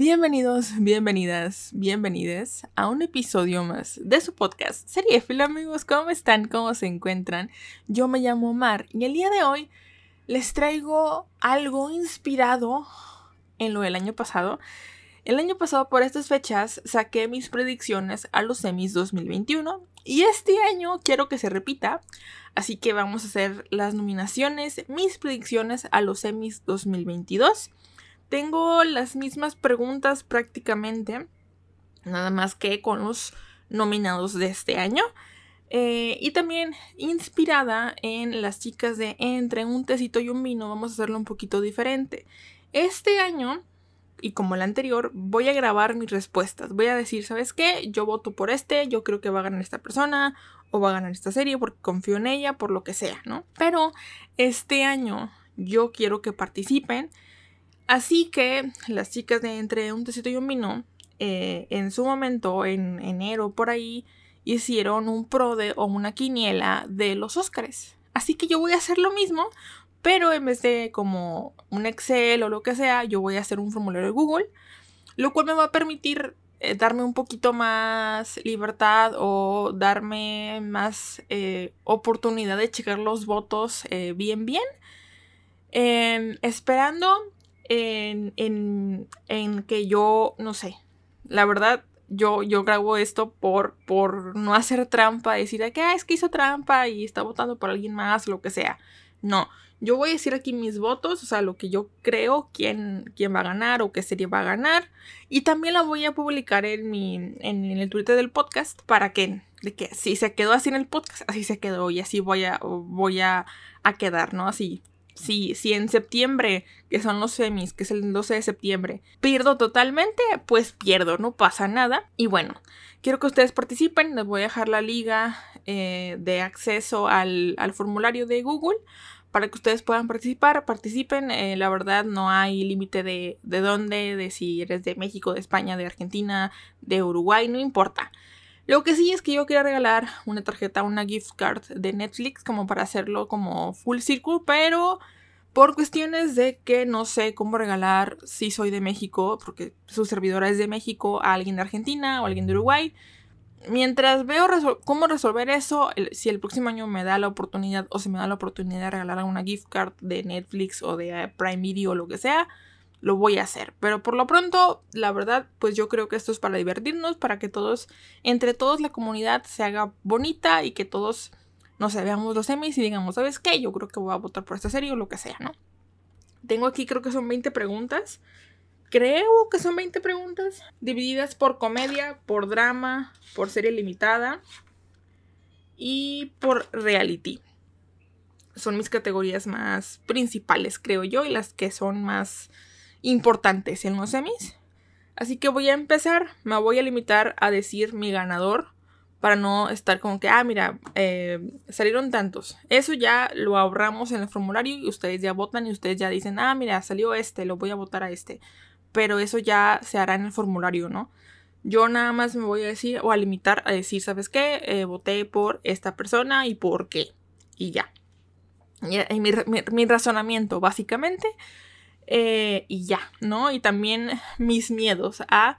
Bienvenidos, bienvenidas, bienvenides a un episodio más de su podcast Seriéfilo, amigos. ¿Cómo están? ¿Cómo se encuentran? Yo me llamo Mar y el día de hoy les traigo algo inspirado en lo del año pasado. El año pasado, por estas fechas, saqué mis predicciones a los semis 2021 y este año quiero que se repita. Así que vamos a hacer las nominaciones, mis predicciones a los semis 2022 tengo las mismas preguntas prácticamente, nada más que con los nominados de este año. Eh, y también inspirada en las chicas de Entre un tecito y un vino, vamos a hacerlo un poquito diferente. Este año, y como el anterior, voy a grabar mis respuestas. Voy a decir, ¿sabes qué? Yo voto por este, yo creo que va a ganar esta persona, o va a ganar esta serie porque confío en ella, por lo que sea, ¿no? Pero este año yo quiero que participen Así que las chicas de Entre un tecito y un vino, eh, en su momento, en enero por ahí, hicieron un pro de o una quiniela de los Óscares. Así que yo voy a hacer lo mismo, pero en vez de como un Excel o lo que sea, yo voy a hacer un formulario de Google, lo cual me va a permitir eh, darme un poquito más libertad o darme más eh, oportunidad de checar los votos bien bien. Em, esperando en, en, en que yo, no sé, la verdad, yo, yo grabo esto por, por no hacer trampa, decir que ah, es que hizo trampa y está votando por alguien más, lo que sea. No, yo voy a decir aquí mis votos, o sea, lo que yo creo, quién, quién va a ganar o qué serie va a ganar. Y también la voy a publicar en, mi, en, el Twitter del podcast para que, de que si se quedó así en el podcast, así se quedó y así voy a, voy a, a quedar, ¿no? Así si, si en septiembre, que son los semis, que es el 12 de septiembre, pierdo totalmente, pues pierdo, no pasa nada. Y bueno, quiero que ustedes participen, les voy a dejar la liga eh, de acceso al, formulario de Google para que ustedes puedan participar, participen. Eh, la verdad no hay límite de, de dónde, de si eres de México, de España, de Argentina, de Uruguay, no importa. Lo que sí es que yo quería regalar una tarjeta, una gift card de Netflix como para hacerlo como full circle, pero por cuestiones de que no sé cómo regalar si soy de México, porque su servidora es de México, a alguien de Argentina o alguien de Uruguay. Mientras veo cómo resolver eso, si el próximo año me da la oportunidad o se me da la oportunidad de regalar una gift card de Netflix o de eh, Prime Video o lo que sea, lo voy a hacer. Pero por lo pronto, la verdad, pues yo creo que esto es para divertirnos, para que todos, entre todos la comunidad se haga bonita y que todos, no sé, veamos los semis y digamos, ¿sabes qué? Yo creo que voy a votar por esta serie o lo que sea, ¿no? Tengo aquí creo que son 20 preguntas. Creo que son 20 preguntas divididas por comedia, por drama, por serie limitada y por reality. Son mis categorías más principales, creo yo, y las que son más importantes en los semis. Así que voy a empezar, me voy a limitar a decir mi ganador para no estar como que, ah, mira, eh, salieron tantos. Eso ya lo ahorramos en el formulario y ustedes ya votan y ustedes ya dicen, ah, mira, salió este, lo voy a votar a este. Pero eso ya se hará en el formulario, ¿no? Yo nada más me voy a decir o a limitar a decir, ¿sabes qué? Eh, voté por esta persona y por qué. Y ya. Y, mi, mi razonamiento, básicamente, eh, y ya, ¿no? Y también mis miedos a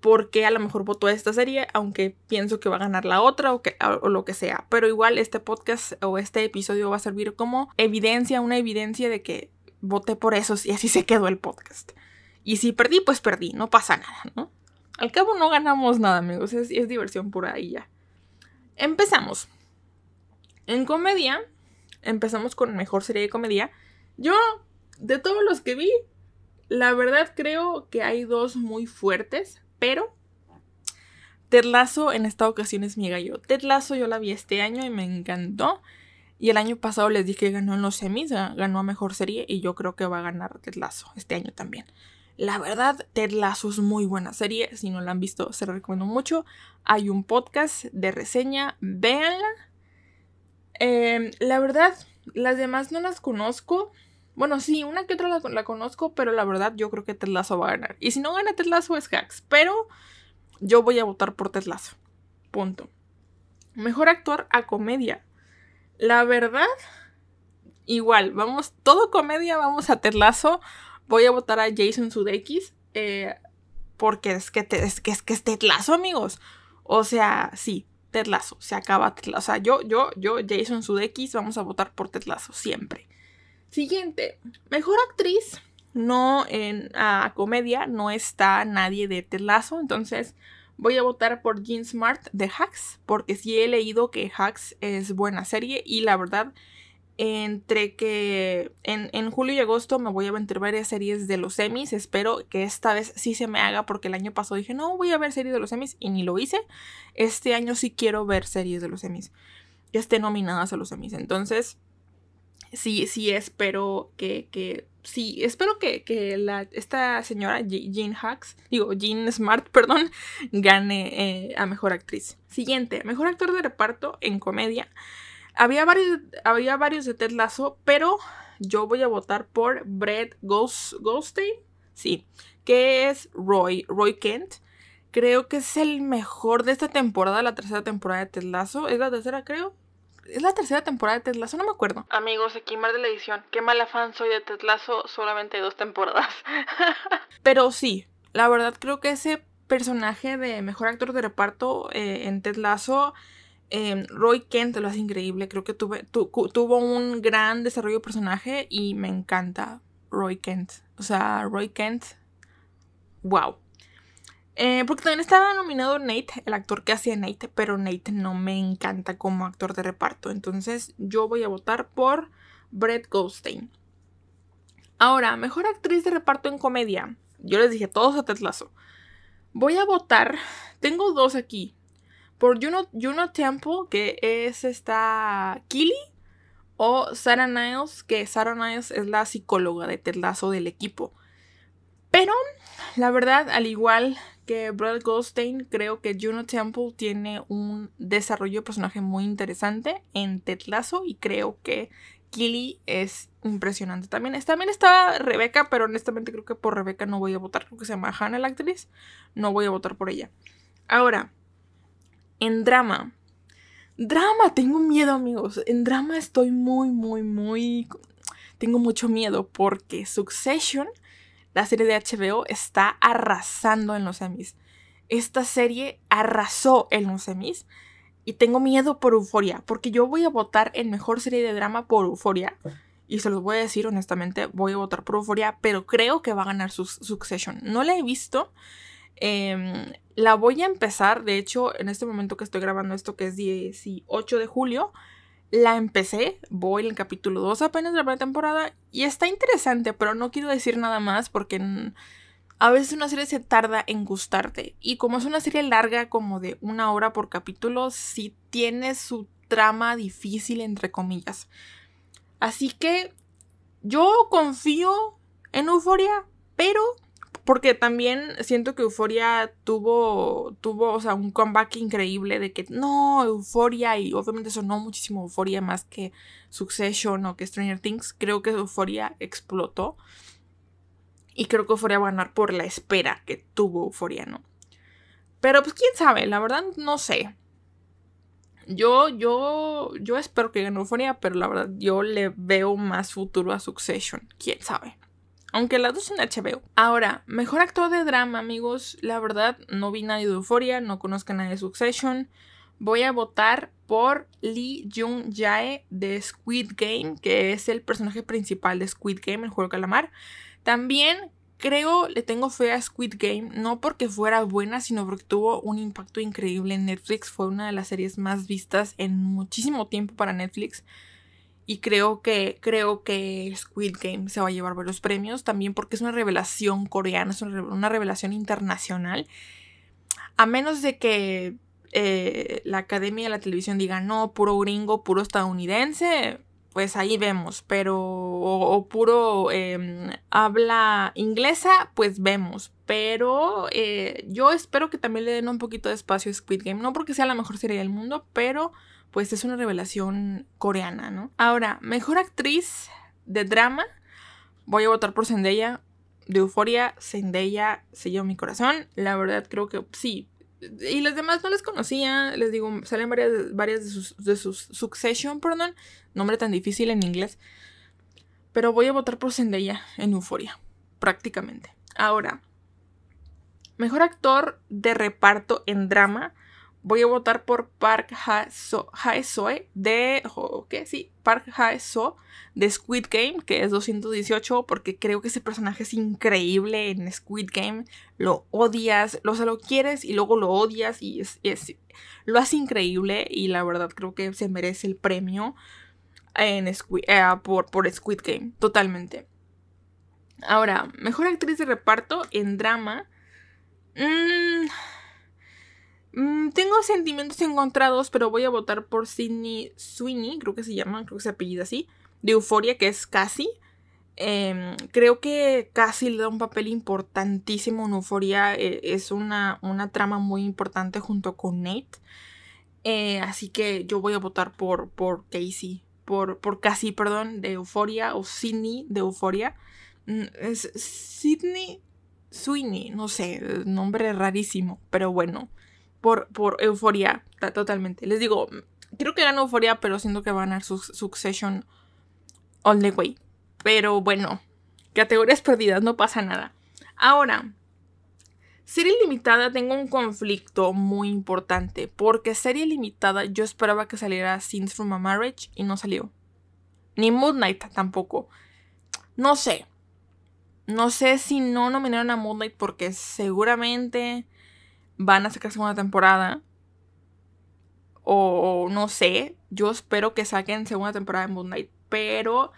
por qué a lo mejor voto esta serie, aunque pienso que va a ganar la otra o, que, o lo que sea. Pero igual este podcast o este episodio va a servir como evidencia, una evidencia de que voté por esos y así se quedó el podcast. Y si perdí, pues perdí, no pasa nada, ¿no? Al cabo no ganamos nada, amigos, es, es diversión pura y ya. Empezamos. En comedia, empezamos con mejor serie de comedia. Yo de todos los que vi, la verdad creo que hay dos muy fuertes, pero Ted Lasso en esta ocasión es mi gallo. Ted yo la vi este año y me encantó. Y el año pasado les dije que ganó en los semis, ganó a mejor serie y yo creo que va a ganar Ted Lasso este año también. La verdad, Ted Lasso es muy buena serie. Si no la han visto, se la recomiendo mucho. Hay un podcast de reseña, véanla. Em, la verdad, las demás no las conozco. Bueno, sí, una que otra la, conozco, pero la verdad yo creo que Ted va a ganar. Y si no gana Ted es Hacks, pero yo voy a votar por Ted. Punto. Mejor actor a comedia. La verdad, igual, vamos, todo comedia, vamos a Ted. Voy a votar a Jason Sudeikis. Eh, porque es que, es que es que es Ted amigos. O sea, sí, Ted se acaba Ted. O sea, yo, yo, yo, Jason Sudeikis, vamos a votar por Ted siempre. Siguiente, mejor actriz. No en comedia, no está nadie de Ted Lasso, entonces voy a votar por Jean Smart de Hacks, porque sí he leído que Hacks es buena serie y la verdad entre que en, julio y agosto me voy a ver varias series de los semis. Espero que esta vez sí se me haga porque el año pasado dije, no, voy a ver series de los semis y ni lo hice. Este año sí quiero ver series de los semis que estén nominadas a los semis. Entonces, sí, sí espero que, que sí, espero que, que la, esta señora Jean Hacks, digo, Jean Smart, perdón, gane eh, a Mejor Actriz. Siguiente, Mejor Actor de Reparto en Comedia. Había varios, había varios de Ted Lasso, pero yo voy a votar por Brett Goldstein, sí, que es Roy, Roy Kent. Creo que es el mejor de esta temporada, la tercera temporada de Ted Lasso. ¿Es la tercera, creo? ¿Es la tercera temporada de Ted Lasso? No me acuerdo. Amigos, aquí más de la edición. Qué mala fan soy de Ted Lasso, solamente dos temporadas. Pero sí, la verdad creo que ese personaje de mejor actor de reparto eh, en Ted Lasso Em, Roy Kent lo hace increíble. Creo que tuvo un gran desarrollo de personaje y me encanta Roy Kent. O sea, Roy Kent. Wow. Eh, porque también estaba nominado Nate, el actor que hacía Nate, pero Nate no me encanta como actor de reparto. Entonces yo voy a votar por Brett Goldstein. Ahora, mejor actriz de reparto en comedia. Yo les dije todos a Tetlazo. Voy a votar. Tengo dos aquí por Juno, Juno Temple, que es esta Killy, o Sarah Niles, que Sarah Niles es la psicóloga de Lasso del equipo. Pero, la verdad, al igual que Brad Goldstein, creo que Juno Temple tiene un desarrollo de personaje muy interesante en Lasso y creo que Killy es impresionante. También, también está Rebeca, pero honestamente creo que por Rebeca no voy a votar. Creo que se llama Hannah la actriz. No voy a votar por ella. Ahora, en drama. Drama, tengo miedo amigos. En drama estoy muy, muy, muy... Tengo mucho miedo porque Succession, la serie de HBO, está arrasando en los semis. Esta serie arrasó en los semis. Y tengo miedo por Euforia, porque yo voy a votar en mejor serie de drama por Euforia. Y se los voy a decir honestamente, voy a votar por Euforia, pero creo que va a ganar Succession. No la he visto. Em, la voy a empezar, de hecho, en este momento que estoy grabando esto, que es 18 de julio, la empecé, voy en el capítulo 2 apenas de la primera temporada y está interesante, pero no quiero decir nada más porque a veces una serie se tarda en gustarte y como es una serie larga como de una hora por capítulo, sí tiene su trama difícil entre comillas. Así que yo confío en Euforia, pero porque también siento que Euforia tuvo, tuvo, o sea, un comeback increíble de que no, Euforia, y obviamente sonó muchísimo Euforia más que Succession o que Stranger Things. Creo que Euforia explotó. Y creo que Euforia va a ganar por la espera que tuvo Euforia, ¿no? Pero pues quién sabe, la verdad no sé. Yo, yo, yo espero que gane Euforia, pero la verdad yo le veo más futuro a Succession. Quién sabe. Aunque las dos son HBO. Ahora, mejor actor de drama, amigos. La verdad, no vi nadie de Euphoria, no conozco a nadie de Succession. Voy a votar por Lee Jung Jae de Squid Game, que es el personaje principal de Squid Game, el juego de calamar. También creo, le tengo fe a Squid Game, no porque fuera buena, sino porque tuvo un impacto increíble en Netflix. Fue una de las series más vistas en muchísimo tiempo para Netflix. Y creo que, creo que Squid Game se va a llevar varios premios también porque es una revelación coreana, es una revelación internacional. A menos de que eh, la academia de la televisión diga no, puro gringo, puro estadounidense, pues ahí vemos. Pero, o, puro em, habla inglesa, pues vemos. Pero eh, yo espero que también le den un poquito de espacio a Squid Game. No porque sea la mejor serie del mundo, pero pues es una revelación coreana, ¿no? Ahora, mejor actriz de drama, voy a votar por Zendaya. De Euforia, Zendaya se lleva mi corazón. La verdad creo que sí. Y las demás no las conocía. Les digo, salen varias, varias de, sus, de sus Succession, perdón. Nombre tan difícil en inglés. Pero voy a votar por Zendaya en Euforia. Prácticamente. Ahora, mejor actor de reparto en drama voy a votar por Park Hae-soo de... ¿Qué? Sí, Park Hae-soo de Squid Game, que es 218, porque creo que ese personaje es increíble en Squid Game. Lo odias, lo, lo quieres y luego lo odias y es, lo hace increíble y la verdad creo que se merece el premio en eh, por, por Squid Game, totalmente. Ahora, mejor actriz de reparto en drama. Mmm Mm, tengo sentimientos encontrados, pero voy a votar por Sidney Sweeney, creo que se llama, creo que se apellida así, de Euforia, que es Cassie. Em, creo que Cassie le da un papel importantísimo en Euforia, eh, es una, una, trama muy importante junto con Nate. Eh, así que yo voy a votar por, por Casey, por, por Cassie, perdón, de Euforia, o Sidney de Euforia. Mm, es Sidney Sweeney, no sé, nombre rarísimo, pero bueno por, por euforia, totalmente. Les digo, creo que gana euforia, pero siento que va a ganar su Succession all the way. Pero bueno, categorías perdidas, no pasa nada. Ahora, serie limitada tengo un conflicto muy importante. Porque serie limitada yo esperaba que saliera Scenes from a Marriage y no salió. Ni Moon Knight tampoco. No sé. No sé si no nominaron a Moon Knight porque seguramente van a sacar segunda temporada. O no sé, yo espero que saquen segunda temporada de Moon Knight. Pero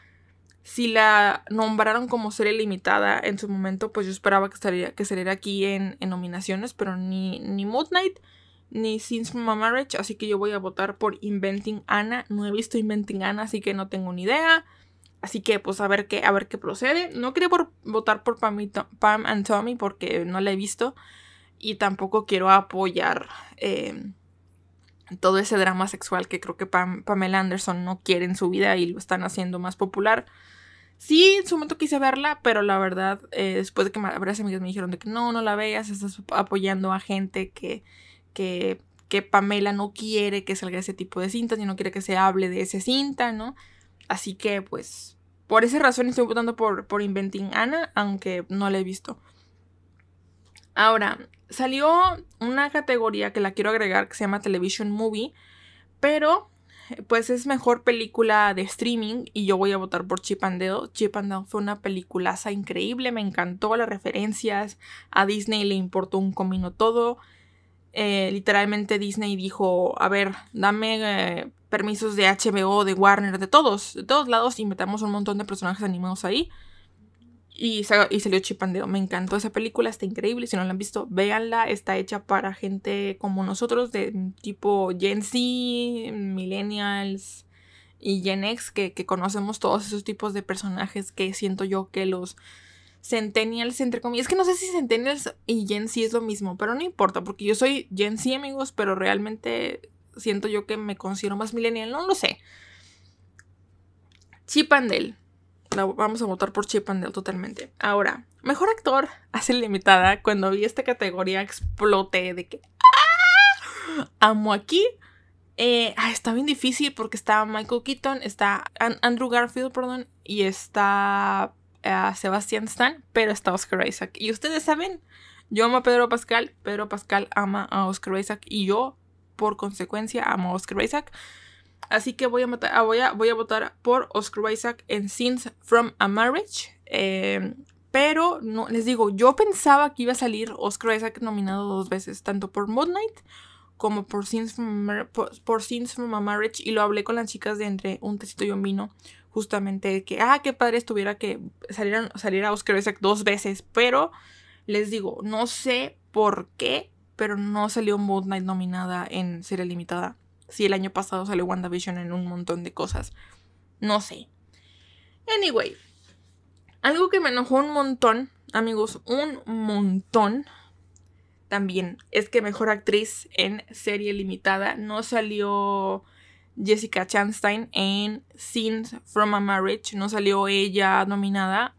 si la nombraron como serie limitada en su momento, pues yo esperaba que, estaría, que saliera aquí en, nominaciones. Pero ni, ni Moon Knight ni from a Marriage. Así que yo voy a votar por Inventing Anna. No he visto Inventing Anna, así que no tengo ni idea. Así que pues a ver qué, a ver qué procede. No quería por, votar por Pam, Pam and Tommy porque no la he visto y tampoco quiero apoyar em, todo ese drama sexual que creo que Pamela Anderson no quiere en su vida y lo están haciendo más popular. Sí, en su momento quise verla, pero la verdad, eh, después de que varias amigas me dijeron de que no, no la veas, estás apoyando a gente que, que, que Pamela no quiere que salga ese tipo de cintas y no quiere que se hable de ese cinta, ¿no? Así que, pues, por esa razón estoy votando por, por Inventing Anna, aunque no la he visto. Ahora, salió una categoría que la quiero agregar que se llama Television Movie, pero pues es mejor película de streaming y yo voy a votar por Chip and Dale. Chip and Dale fue una peliculaza increíble, me encantó las referencias, a Disney le importó un comino todo. Eh, literalmente Disney dijo, a ver, dame eh, permisos de HBO, de Warner, de todos, de todos lados y metamos un montón de personajes animados ahí. Y, salió Chipandeo. Me encantó esa película, está increíble. Si no la han visto, véanla. Está hecha para gente como nosotros, de tipo Gen Z, Millennials y Gen X, que, conocemos todos esos tipos de personajes que siento yo que los Centennials, entre comillas. Es que no sé si Centennials y Gen Z es lo mismo, pero no importa, porque yo soy Gen Z, amigos, pero realmente siento yo que me considero más Millennial. No lo sé. Chipandel vamos a votar por Chip and Dale totalmente. Ahora, mejor actor hace limitada. Cuando vi esta categoría exploté de que ¡Ah! amo aquí. Eh, ah, está bien difícil porque está Michael Keaton, está Andrew Garfield, perdón, y está uh, Sebastian Stan, pero está Oscar Isaac. Y ustedes saben, yo amo a Pedro Pascal, Pedro Pascal ama a Oscar Isaac y yo, por consecuencia, amo a Oscar Isaac. Así que voy a, ah, voy a, votar por Oscar Isaac en Scenes from a Marriage. Em, pero no, les digo, yo pensaba que iba a salir Oscar Isaac nominado dos veces, tanto por Moon Knight como por Scenes, from, from a Marriage. Y lo hablé con las chicas de entre un tecito y un vino. Justamente que, ah, qué padre estuviera que salieran, saliera Oscar Isaac dos veces. Pero les digo, no sé por qué, pero no salió Moon Knight nominada en serie limitada si el año pasado salió WandaVision en un montón de cosas. No sé. Anyway, algo que me enojó un montón, amigos, un montón, también es que mejor actriz en serie limitada no salió Jessica Chastain en Scenes from a Marriage. No salió ella nominada.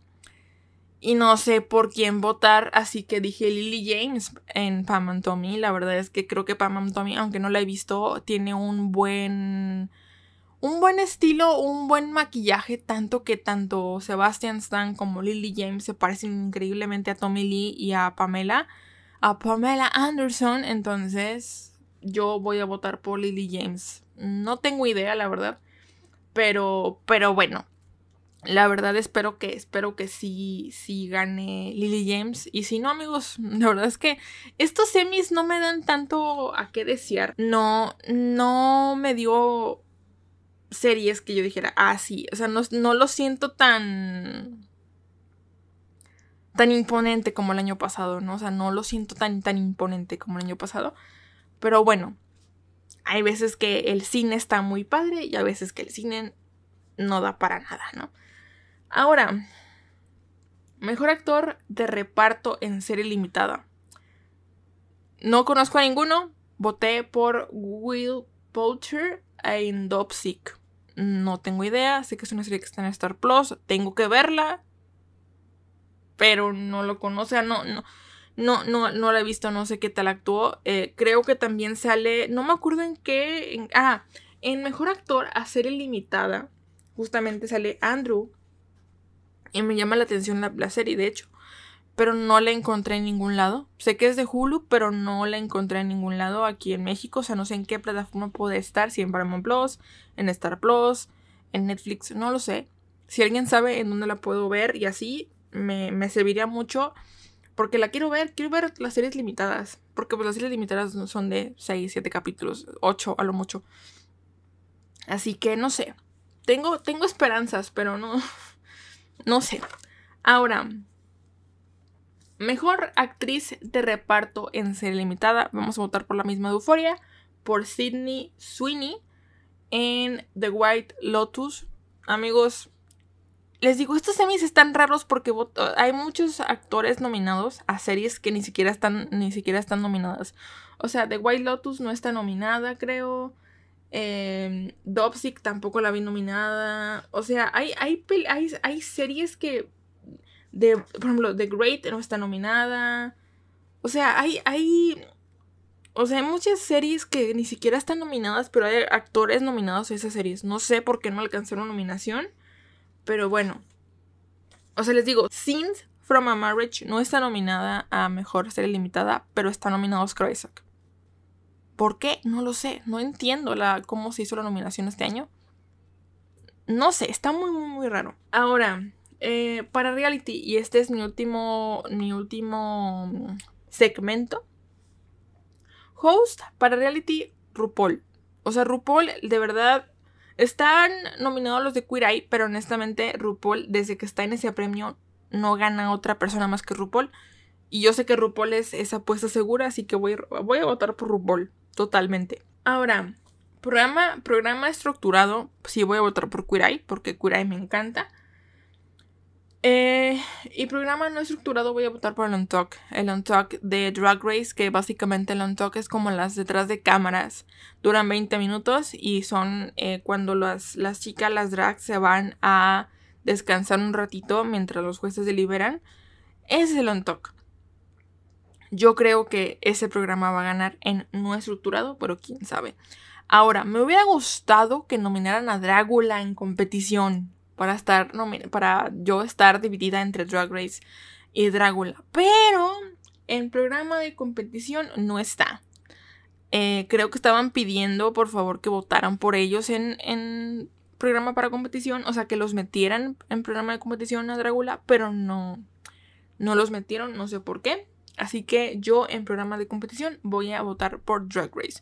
Y no sé por quién votar, así que dije Lily James en Pam and Tommy. La verdad es que creo que Pam and Tommy, aunque no la he visto, tiene un buen un buen estilo, un buen maquillaje, tanto que tanto Sebastian Stan como Lily James se parecen increíblemente a Tommy Lee y a Pamela, a Pamela Anderson, entonces yo voy a votar por Lily James. No tengo idea, la verdad, pero pero bueno, la verdad espero que espero que sí sí gane Lily James y si no amigos la verdad es que estos semis no me dan tanto a qué desear no no me dio series que yo dijera, ah, sí, o sea, no, no lo siento tan tan imponente como el año pasado, ¿no? O sea, no lo siento tan, tan imponente como el año pasado. Pero bueno, hay veces que el cine está muy padre y a veces que el cine no da para nada, ¿no? Ahora, mejor actor de reparto en serie limitada. No conozco a ninguno. Voté por Will Poulter en Dopsic. No tengo idea, sé que es una serie que está en Star Plus, tengo que verla, pero no lo conozco, no, no, no, no, no la he visto, no sé qué tal actuó. Eh, creo que también sale, no me acuerdo en qué, ah, en Mejor Actor a serie limitada, justamente sale Andrew, y me llama la atención la, la serie, de hecho pero no la encontré en ningún lado. Sé que es de Hulu, pero no la encontré en ningún lado aquí en México. O sea, no sé en qué plataforma puede estar, si en Paramount Plus, en Star Plus, en Netflix, no lo sé. Si alguien sabe en dónde la puedo ver y así, me, me serviría mucho. Porque la quiero ver, quiero ver las series limitadas. Porque pues las series limitadas son de 6, 7 capítulos, 8 a lo mucho. Así que no sé. Tengo, tengo esperanzas, pero no. No sé. Ahora, Mejor actriz de reparto en serie limitada. Vamos a votar por la misma de Euforia. Por Sidney Sweeney en The White Lotus. Amigos, les digo, estos semis están raros porque hay muchos actores nominados a series que ni siquiera están, ni siquiera están nominadas. O sea, The White Lotus no está nominada, creo. Eh, tampoco la vi nominada. O sea, hay, hay, hay, series que de, por ejemplo, The Great no está nominada. O sea, hay, hay, o sea, hay muchas series que ni siquiera están nominadas, pero hay actores nominados a esas series. No sé por qué no alcanzaron nominación, pero bueno. O sea, les digo, Scenes from a Marriage no está nominada a Mejor Serie Limitada, pero está nominado Oscar Isaac. ¿Por qué? No lo sé. No entiendo la, cómo se hizo la nominación este año. No sé, está muy, muy, muy raro. Ahora, eh, para reality, y este es mi último, mi último segmento. Host para reality, RuPaul. O sea, RuPaul, de verdad, están nominados los de Queer Eye, pero honestamente, RuPaul, desde que está en ese premio, no gana otra persona más que RuPaul. Y yo sé que RuPaul es esa apuesta segura, así que voy, voy a votar por RuPaul, totalmente. Ahora, programa, programa estructurado, sí voy a votar por Eye, porque Eye me encanta. Eh, y programa no estructurado voy a votar por el On Talk. El On Talk de Drag Race, que básicamente el On Talk es como las detrás de cámaras. Duran 20 minutos y son eh, cuando las, las chicas, las drags, se van a descansar un ratito mientras los jueces deliberan. Ese es el On Talk. Yo creo que ese programa va a ganar en no estructurado, pero quién sabe. Ahora, me hubiera gustado que nominaran a Drácula en competición para estar, para yo estar dividida entre Drag Race y Dragula. Pero en programa de competición no está. Eh, creo que estaban pidiendo por favor que votaran por ellos en, programa para competición, o sea, que los metieran en programa de competición a Dragula, pero no, no los metieron, no sé por qué. Así que yo en programa de competición voy a votar por Drag Race.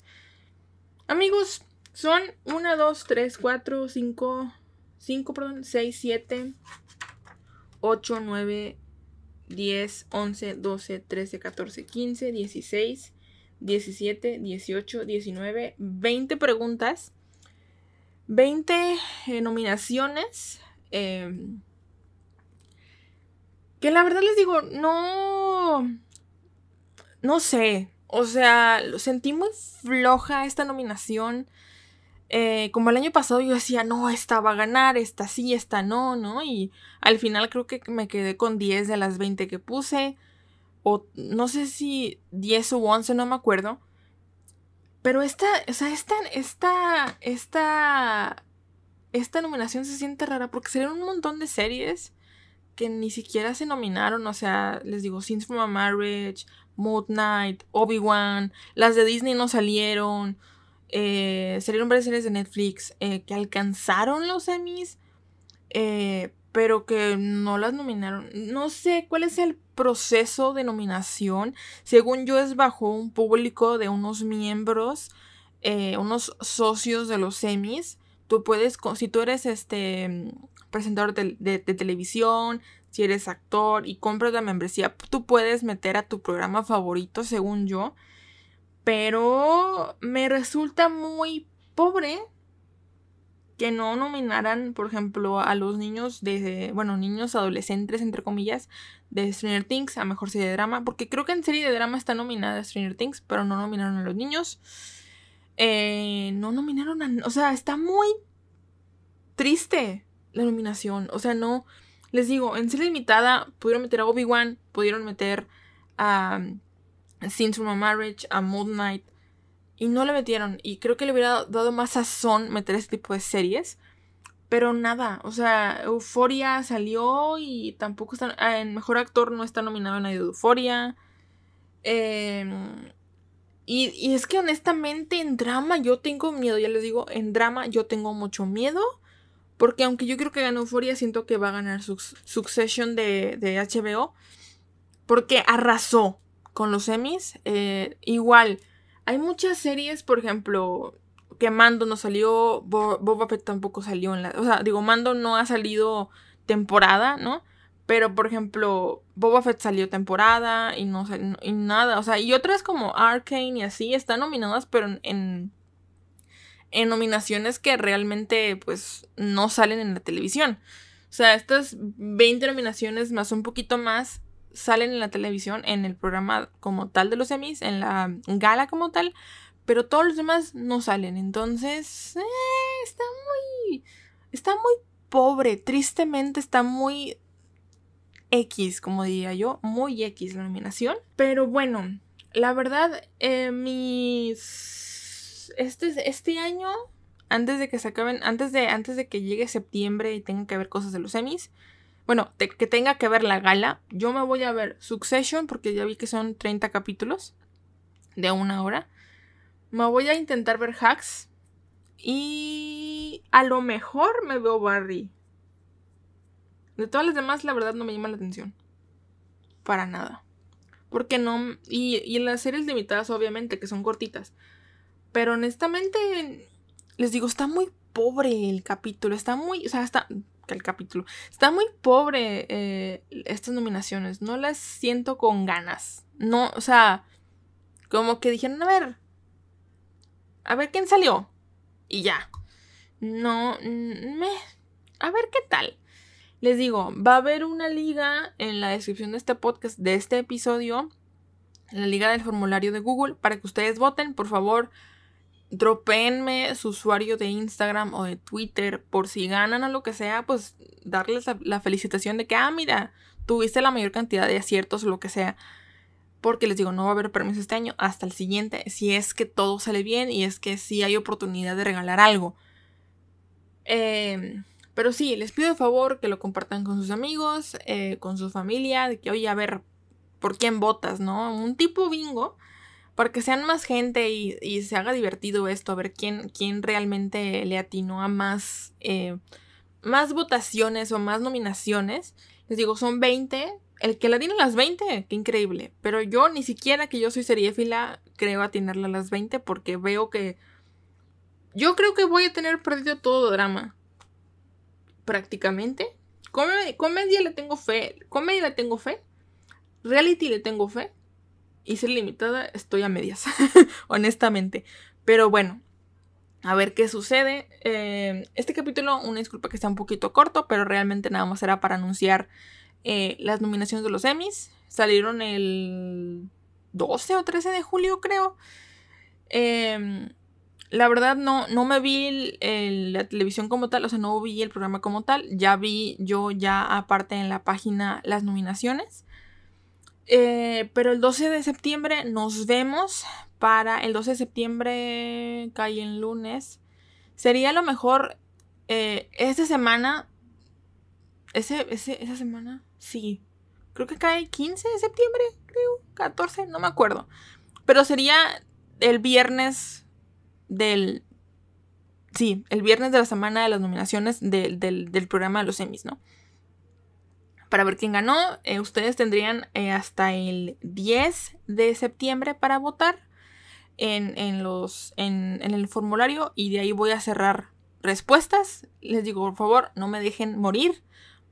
Amigos, son 1, 2, 3, 4, 5, 5, perdón, 6, 7, 8, 9, 10, 11, 12, 13, 14, 15, 16, 17, 18, 19, 20 preguntas, 20 eh, nominaciones. Eh, que la verdad les digo, no. No sé. O sea, lo sentí muy floja esta nominación. eh, como el año pasado yo decía, no, esta va a ganar, esta sí, esta no, ¿no? Y al final creo que me quedé con 10 de las 20 que puse. O no sé si 10 o 11, no me acuerdo. Pero esta, o sea, esta, esta, esta, esta nominación se siente rara porque serían un montón de series que ni siquiera se nominaron. O sea, les digo, Scenes from a Marriage, Moon Knight, Obi-Wan, las de Disney no salieron. Eh, salieron varias series de Netflix eh, que alcanzaron los Emmys, eh, pero que no las nominaron. No sé cuál es el proceso de nominación. Según yo es bajo un público de unos miembros, unos socios de los Emmys. Tú puedes, si tú eres este presentador de, televisión, si eres actor y compras la membresía, tú puedes meter a tu programa favorito, según yo. Pero me resulta muy pobre que no nominaran, por ejemplo, a los niños de, bueno, niños adolescentes, entre comillas, de Stranger Things a Mejor Serie de Drama, porque creo que en serie de drama está nominada Stranger Things, pero no nominaron a los niños. Eh, no nominaron a... O sea, está muy triste la nominación. O sea, no... Les digo, en serie limitada pudieron meter a Obi-Wan, pudieron meter a... Scenes from a Marriage, a Moon Knight. Y no le metieron. Y creo que le hubiera dado más sazón meter este tipo de series. Pero nada, o sea, Euforia salió y tampoco está. Ah, en mejor actor no está nominado nadie de Euforia. Em, y, y, es que honestamente en drama yo tengo miedo, ya les digo, en drama yo tengo mucho miedo. Porque aunque yo creo que gane Euforia, siento que va a ganar su Succession de, de HBO. Porque arrasó con los semis. Eh, igual, hay muchas series, por ejemplo, que Mando no salió, Boba Fett tampoco salió en la... O sea, digo, Mando no ha salido temporada, ¿no? Pero, por ejemplo, Boba Fett salió temporada y no y nada. O sea, y otras como Arkane y así están nominadas, pero en nominaciones que realmente, pues, no salen en la televisión. O sea, estas 20 nominaciones más un poquito más salen en la televisión, en el programa como tal de los Emmys, en la gala como tal, pero todos los demás no salen. Entonces, eh, está muy. Está muy pobre. Tristemente está muy X, como diría yo. Muy X la nominación. Pero bueno, la verdad, eh, mis. Este, este año. Antes de que se acaben. Antes de, antes de que llegue septiembre y tengan que ver cosas de los Emmys bueno, que tenga que ver la gala, yo me voy a ver Succession porque ya vi que son 30 capítulos de una hora. Me voy a intentar ver Hacks y a lo mejor me veo Barry. De todas las demás, la verdad no me llama la atención. Para nada. Porque no. Y, y en las series limitadas, obviamente, que son cortitas. Pero honestamente, les digo, está muy pobre el capítulo. Está muy. O sea, está el capítulo. Está muy pobre eh, estas nominaciones. No las siento con ganas. No, o sea, como que dijeron, a ver, a ver quién salió. Y ya. No, me... A ver qué tal. Les digo, va a haber una liga en la descripción de este podcast, de este episodio. La liga del formulario de Google para que ustedes voten. Por favor, Dropenme su usuario de Instagram o de Twitter por si ganan o lo que sea, pues darles la, felicitación de que, ah, mira, tuviste la mayor cantidad de aciertos o lo que sea. Porque les digo, no va a haber permiso este año hasta el siguiente, si es que todo sale bien y es que sí hay oportunidad de regalar algo. Em, pero sí, les pido de favor que lo compartan con sus amigos, eh, con su familia, de que, oye, a ver, ¿por quién votas, no? Un tipo bingo para que sean más gente y, se haga divertido esto, a ver quién, quién realmente le atinó a más, eh, más votaciones o más nominaciones. Les digo, son 20. El que la tiene las 20, qué increíble. Pero yo ni siquiera que yo soy seriéfila creo atinarle a las 20 porque veo que... Yo creo que voy a tener perdido todo drama. Prácticamente. comedia le tengo fe. Comedia le tengo fe. Reality le tengo fe y ser limitada, estoy a medias, honestamente. Pero bueno, a ver qué sucede. Eh, este capítulo, una disculpa que está un poquito corto, pero realmente nada más era para anunciar eh, las nominaciones de los Emmys. Salieron el 12 o 13 de julio, creo. Em, la verdad no, no me vi la televisión como tal, o sea, no vi el programa como tal, ya vi yo ya aparte en la página las nominaciones. Eh, pero el 12 de septiembre nos vemos para el 12 de septiembre, cae en lunes. Sería lo mejor eh, esta semana. Ese, esa semana, sí. Creo que cae 15 de septiembre, creo. 14, no me acuerdo. Pero sería el viernes del... Sí, el viernes de la semana de las nominaciones del, programa de los Emmys, ¿no? Para ver quién ganó, eh, ustedes tendrían eh, hasta el 10 de septiembre para votar en, los, en, el formulario y de ahí voy a cerrar respuestas. Les digo, por favor, no me dejen morir.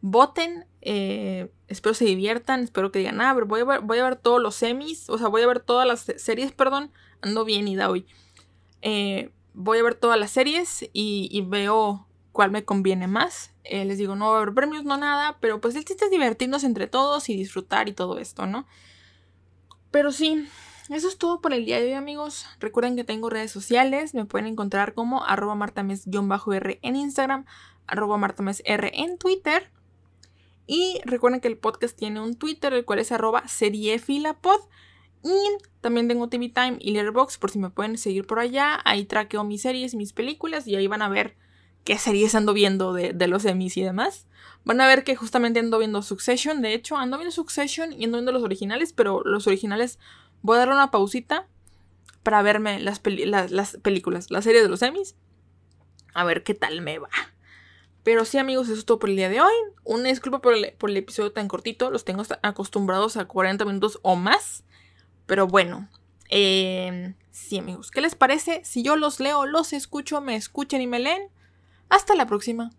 Voten. Eh, espero se diviertan. Espero que digan, ah, voy a, ver, voy a ver todos los semis. O sea, voy a ver todas las series, perdón. Ando bien y da hoy. Voy a ver todas las series y, veo cuál me conviene más. Eh, les digo, no va a haber premios, no nada, pero pues el chiste es divertirnos entre todos y disfrutar y todo esto, ¿no? Pero sí, eso es todo por el día de hoy, amigos. Recuerden que tengo redes sociales, me pueden encontrar como arroba martames-r en Instagram, arroba martamesr en Twitter. Y recuerden que el podcast tiene un Twitter, el cual es arroba seriefilapod. Y también tengo TV Time y Letterboxd por si me pueden seguir por allá. Ahí traqueo mis series mis películas y ahí van a ver qué series ando viendo de, los Emmys y demás. Van a ver que justamente ando viendo Succession. De hecho, ando viendo Succession y ando viendo los originales, pero los originales voy a darle una pausita para verme las, las películas, la serie de los Emmys. A ver qué tal me va. Pero sí, amigos, eso es todo por el día de hoy. Una disculpa por el, por el episodio tan cortito. Los tengo acostumbrados a 40 minutos o más. Pero bueno, eh, sí amigos, ¿qué les parece? Si yo los leo, los escucho, me escuchan y me leen. Hasta la próxima.